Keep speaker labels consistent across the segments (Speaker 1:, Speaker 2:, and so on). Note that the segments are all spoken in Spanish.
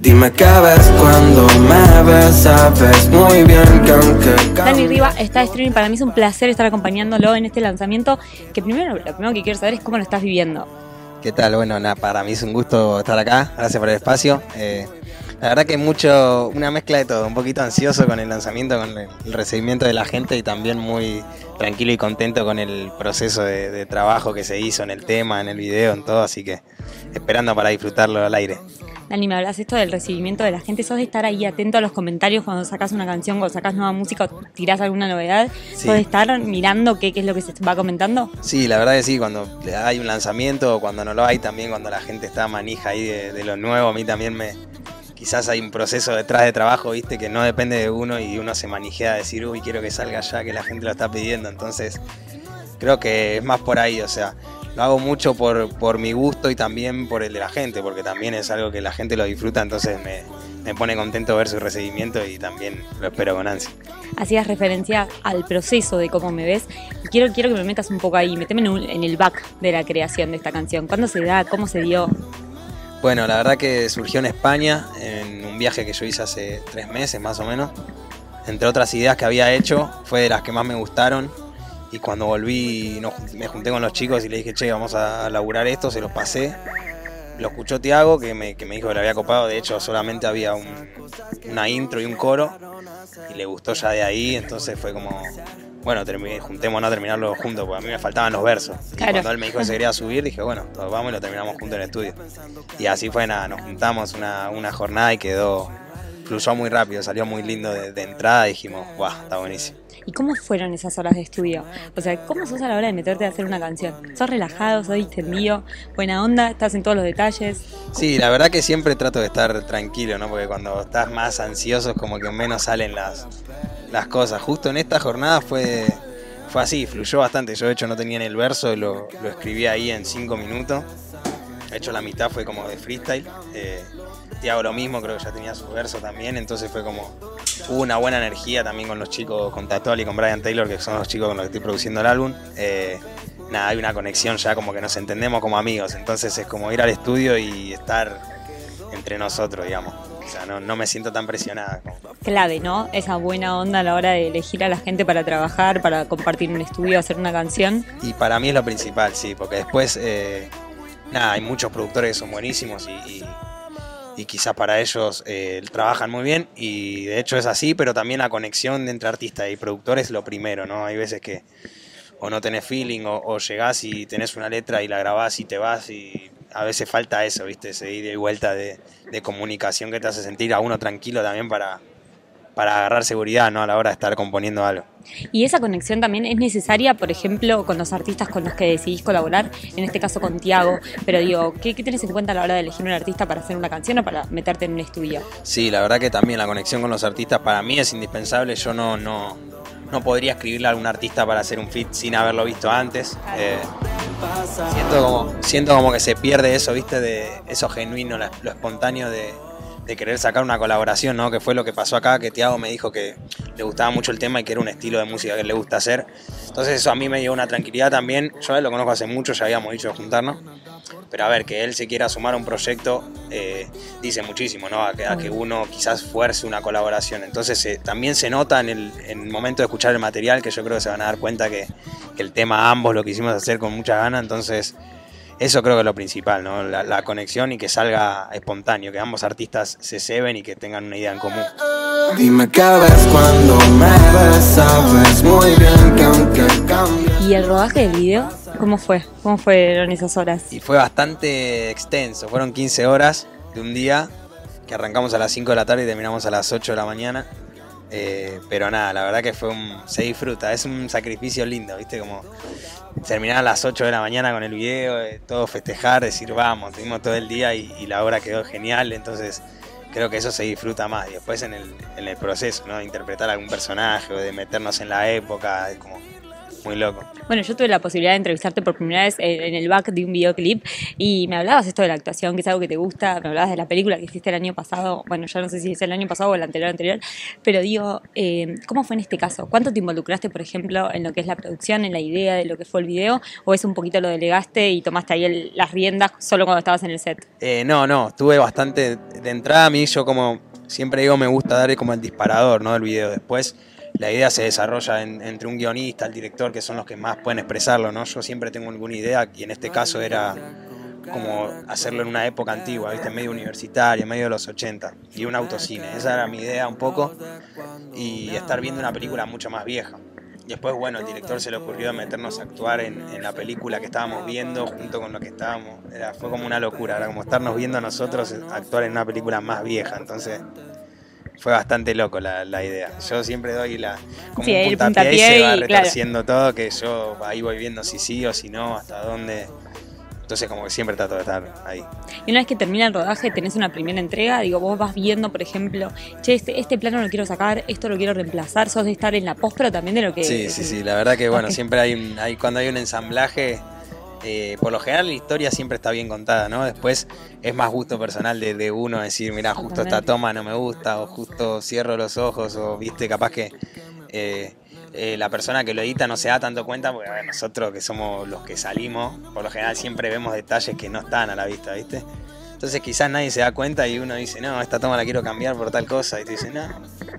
Speaker 1: Dime qué ves cuando me ves, sabes muy bien que aunque...
Speaker 2: Dani Riva está de streaming. Para mí es un placer estar acompañándolo en este lanzamiento. Que primero, lo primero que quiero saber es cómo lo estás viviendo.
Speaker 3: ¿Qué tal? Bueno, nada, para mí es un gusto estar acá. Gracias por el espacio. Eh, la verdad que mucho, una mezcla de todo. Un poquito ansioso con el lanzamiento, con el recibimiento de la gente y también muy tranquilo y contento con el proceso de, de trabajo que se hizo en el tema, en el video, en todo. Así que esperando para disfrutarlo al aire.
Speaker 2: Dani, me hablas esto del recibimiento de la gente. ¿Sos de estar ahí atento a los comentarios cuando sacas una canción, cuando sacas nueva música o tirás alguna novedad?
Speaker 3: Sí.
Speaker 2: ¿Sos de estar mirando qué, qué es lo que se va comentando?
Speaker 3: Sí, la verdad que sí, cuando hay un lanzamiento o cuando no lo hay, también cuando la gente está manija ahí de, de lo nuevo, a mí también me... Quizás hay un proceso detrás de trabajo, viste, que no depende de uno y uno se manijea a decir, uy, quiero que salga ya, que la gente lo está pidiendo. Entonces, creo que es más por ahí, o sea, lo hago mucho por, por mi gusto y también por el de la gente, porque también es algo que la gente lo disfruta, entonces me, me pone contento ver su recibimiento y también lo espero con ansia.
Speaker 2: Hacías referencia al proceso de cómo me ves. Y quiero, quiero que me metas un poco ahí, meteme en, un- en el back de la creación de esta canción. ¿Cuándo se da? ¿Cómo se dio?
Speaker 3: Bueno, la verdad que surgió en España, en un viaje que yo hice hace tres meses más o menos. Entre otras ideas que había hecho, fue de las que más me gustaron. Y cuando volví, nos jun- me junté con los chicos y le dije, che, vamos a laburar esto, se los pasé. Lo escuchó Tiago, que me, que me dijo que le había copado. De hecho, solamente había un- una intro y un coro. Y le gustó ya de ahí, entonces fue como, bueno, juntémonos a terminarlo juntos, porque a mí me faltaban los versos. Y cuando él me dijo que se quería subir, dije, bueno, todos vamos y lo terminamos juntos en el estudio. Y así fue, nada, nos juntamos una, una jornada y quedó, fluyó muy rápido, salió muy lindo de, de entrada y dijimos, guau, está buenísimo.
Speaker 2: ¿Y cómo fueron esas horas de estudio? O sea, ¿cómo sos a la hora de meterte a hacer una canción? ¿Sos relajado, sos distendido, buena onda, estás en todos los detalles?
Speaker 3: Sí, la verdad que siempre trato de estar tranquilo, ¿no? Porque cuando estás más ansioso es como que menos salen las, las cosas. Justo en esta jornada fue, fue así, fluyó bastante. Yo de hecho no tenía en el verso, lo, lo escribí ahí en cinco minutos. De hecho la mitad fue como de freestyle. Eh, Tiago lo mismo, creo que ya tenía su verso también, entonces fue como... Hubo una buena energía también con los chicos, con Tatual y con Brian Taylor, que son los chicos con los que estoy produciendo el álbum. Eh, nada, hay una conexión ya como que nos entendemos como amigos, entonces es como ir al estudio y estar entre nosotros, digamos. O sea, no, no me siento tan presionada.
Speaker 2: Clave, ¿no? Esa buena onda a la hora de elegir a la gente para trabajar, para compartir un estudio, hacer una canción.
Speaker 3: Y para mí es lo principal, sí, porque después, eh, nada, hay muchos productores que son buenísimos y, y, y quizás para ellos eh, trabajan muy bien y de hecho es así, pero también la conexión entre artista y productor es lo primero, ¿no? Hay veces que o no tenés feeling o, o llegás y tenés una letra y la grabás y te vas y a veces falta eso, ¿viste? Ese ida y vuelta de, de comunicación que te hace sentir a uno tranquilo también para, para agarrar seguridad, ¿no? A la hora de estar componiendo algo.
Speaker 2: Y esa conexión también es necesaria, por ejemplo, con los artistas con los que decidís colaborar, en este caso con Tiago. Pero digo, ¿qué, qué tenés en cuenta a la hora de elegir un artista para hacer una canción o para meterte en un estudio?
Speaker 3: Sí, la verdad que también la conexión con los artistas para mí es indispensable. Yo no, no, no podría escribirle a algún artista para hacer un fit sin haberlo visto antes. Eh, siento, como, siento como que se pierde eso, ¿viste? De eso genuino, lo espontáneo de, de querer sacar una colaboración, ¿no? Que fue lo que pasó acá, que Tiago me dijo que le gustaba mucho el tema y que era un estilo de música que le gusta hacer. Entonces eso a mí me dio una tranquilidad también. Yo a él lo conozco hace mucho, ya habíamos dicho de juntarnos. Pero a ver, que él se quiera sumar a un proyecto eh, dice muchísimo, ¿no? A que, a que uno quizás fuerce una colaboración. Entonces eh, también se nota en el, en el momento de escuchar el material que yo creo que se van a dar cuenta que, que el tema ambos lo quisimos hacer con mucha gana. Entonces eso creo que es lo principal, ¿no? La, la conexión y que salga espontáneo, que ambos artistas se ceben y que tengan una idea en común.
Speaker 1: Dime qué ves cuando me ves, sabes muy bien que aunque cambie.
Speaker 2: ¿Y el rodaje del video? ¿Cómo fue? ¿Cómo fueron esas horas?
Speaker 3: Y fue bastante extenso, fueron 15 horas de un día, que arrancamos a las 5 de la tarde y terminamos a las 8 de la mañana. Eh, pero nada, la verdad que fue un. se disfruta, es un sacrificio lindo, ¿viste? Como terminar a las 8 de la mañana con el video, eh, todo festejar, decir vamos, tuvimos todo el día y, la obra quedó genial, entonces creo que eso se disfruta más. Y después en el, en el proceso, ¿no? De interpretar algún personaje o de meternos en la época, es como. Muy loco.
Speaker 2: Bueno, yo tuve la posibilidad de entrevistarte por primera vez en el back de un videoclip y me hablabas esto de la actuación, que es algo que te gusta, me hablabas de la película que hiciste el año pasado, bueno, ya no sé si es el año pasado o el anterior anterior, pero digo, eh, ¿cómo fue en este caso? ¿Cuánto te involucraste, por ejemplo, en lo que es la producción, en la idea de lo que fue el video, o es un poquito lo delegaste y tomaste ahí las riendas solo cuando estabas en el set?
Speaker 3: Eh, no, no, estuve bastante, de entrada a mí yo como siempre digo me gusta dar como el disparador ¿no? del video, después la idea se desarrolla entre un guionista, el director, que son los que más pueden expresarlo, ¿no? Yo siempre tengo alguna idea y en este caso era como hacerlo en una época antigua, ¿viste? medio universitaria, medio de los 80, y un autocine. Esa era mi idea un poco, y estar viendo una película mucho más vieja. Después, bueno, el director se le ocurrió meternos a actuar en, en la película que estábamos viendo junto con lo que estábamos. Era, fue como una locura, era como estarnos viendo a nosotros actuar en una película más vieja. Entonces, fue bastante loco la, la, idea. Yo siempre doy la como
Speaker 2: sí,
Speaker 3: un
Speaker 2: puntapié,
Speaker 3: puntapié y se va retorciendo todo, que yo ahí voy viendo si sí o si no, hasta dónde. Entonces como que siempre trato de estar ahí.
Speaker 2: Y una vez que termina el rodaje, tenés una primera entrega, digo, vos vas viendo, por ejemplo, che, este, este plano lo quiero sacar, esto lo quiero reemplazar, sos de estar en la post, pero también de lo que...
Speaker 3: Sí, sí, sí, la verdad que bueno, siempre hay, un, hay cuando hay un ensamblaje, eh, por lo general la historia siempre está bien contada, ¿no? Después es más gusto personal de, de uno decir, mira, justo esta toma no me gusta, o justo cierro los ojos, o viste, capaz que eh, eh, la persona que lo edita no se da tanto cuenta, porque a ver, nosotros que somos los que salimos, por lo general siempre vemos detalles que no están a la vista, ¿viste? Entonces quizás nadie se da cuenta y uno dice, no, esta toma la quiero cambiar por tal cosa. Y tú dices, no,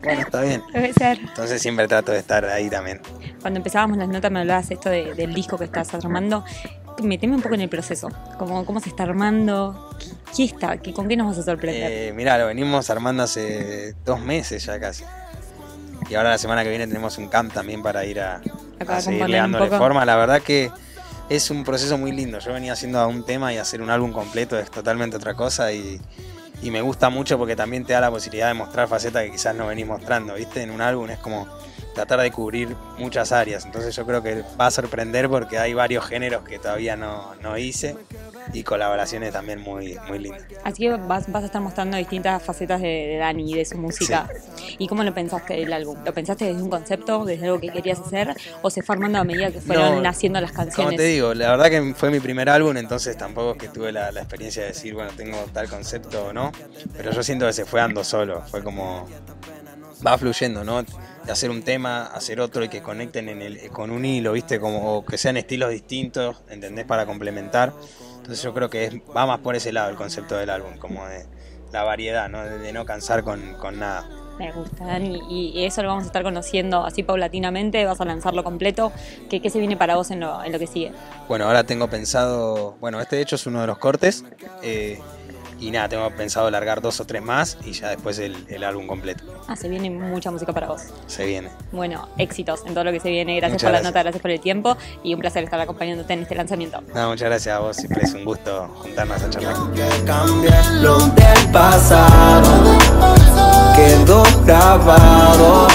Speaker 3: bueno, está bien.
Speaker 2: Debe ser.
Speaker 3: Entonces siempre trato de estar ahí también.
Speaker 2: Cuando empezábamos las notas me hablabas esto de, del disco que estás armando. Meteme un poco en el proceso, cómo, cómo se está armando, qué está, ¿Qué, con qué nos vas a sorprender.
Speaker 3: Eh, mirá, lo venimos armando hace dos meses ya casi. Y ahora la semana que viene tenemos un camp también para ir a,
Speaker 2: Acá
Speaker 3: a seguirle dándole forma. La verdad que es un proceso muy lindo. Yo venía haciendo un tema y hacer un álbum completo es totalmente otra cosa y, y, me gusta mucho porque también te da la posibilidad de mostrar facetas que quizás no venís mostrando, ¿viste? En un álbum es como tratar de cubrir muchas áreas. Entonces yo creo que va a sorprender porque hay varios géneros que todavía no, no hice y colaboraciones también muy, muy lindas.
Speaker 2: Así que vas, vas a estar mostrando distintas facetas de, de Dani y de su música. Sí. ¿Y cómo lo pensaste del álbum? ¿Lo pensaste desde un concepto, desde algo que querías hacer o se fue armando a medida que fueron no, naciendo las canciones?
Speaker 3: Como te digo, la verdad que fue mi primer álbum, entonces tampoco es que tuve la, la experiencia de decir, bueno, tengo tal concepto o no, pero yo siento que se fue dando solo, fue como va fluyendo, ¿no? De hacer un tema, hacer otro y que conecten en el, con un hilo, ¿viste? Como o que sean estilos distintos, ¿entendés? Para complementar. Entonces yo creo que es, va más por ese lado el concepto del álbum, como de la variedad, ¿no? De, de no cansar con, con, nada.
Speaker 2: Me gusta, Dani, y eso lo vamos a estar conociendo así paulatinamente, vas a lanzarlo completo. ¿Qué, qué se viene para vos en lo, en lo, que sigue?
Speaker 3: Bueno, ahora tengo pensado, bueno, este de hecho es uno de los cortes. Eh, y nada, tengo pensado largar dos o tres más y ya después el, el, álbum completo.
Speaker 2: Ah, se viene mucha música para vos.
Speaker 3: Se viene.
Speaker 2: Bueno, éxitos en todo lo que se viene. Gracias muchas por gracias. la nota, gracias por el tiempo y un placer estar acompañándote en este lanzamiento.
Speaker 3: No, muchas gracias a vos, siempre es un gusto juntarnos a charlar.
Speaker 1: Que del pasado, quedó grabado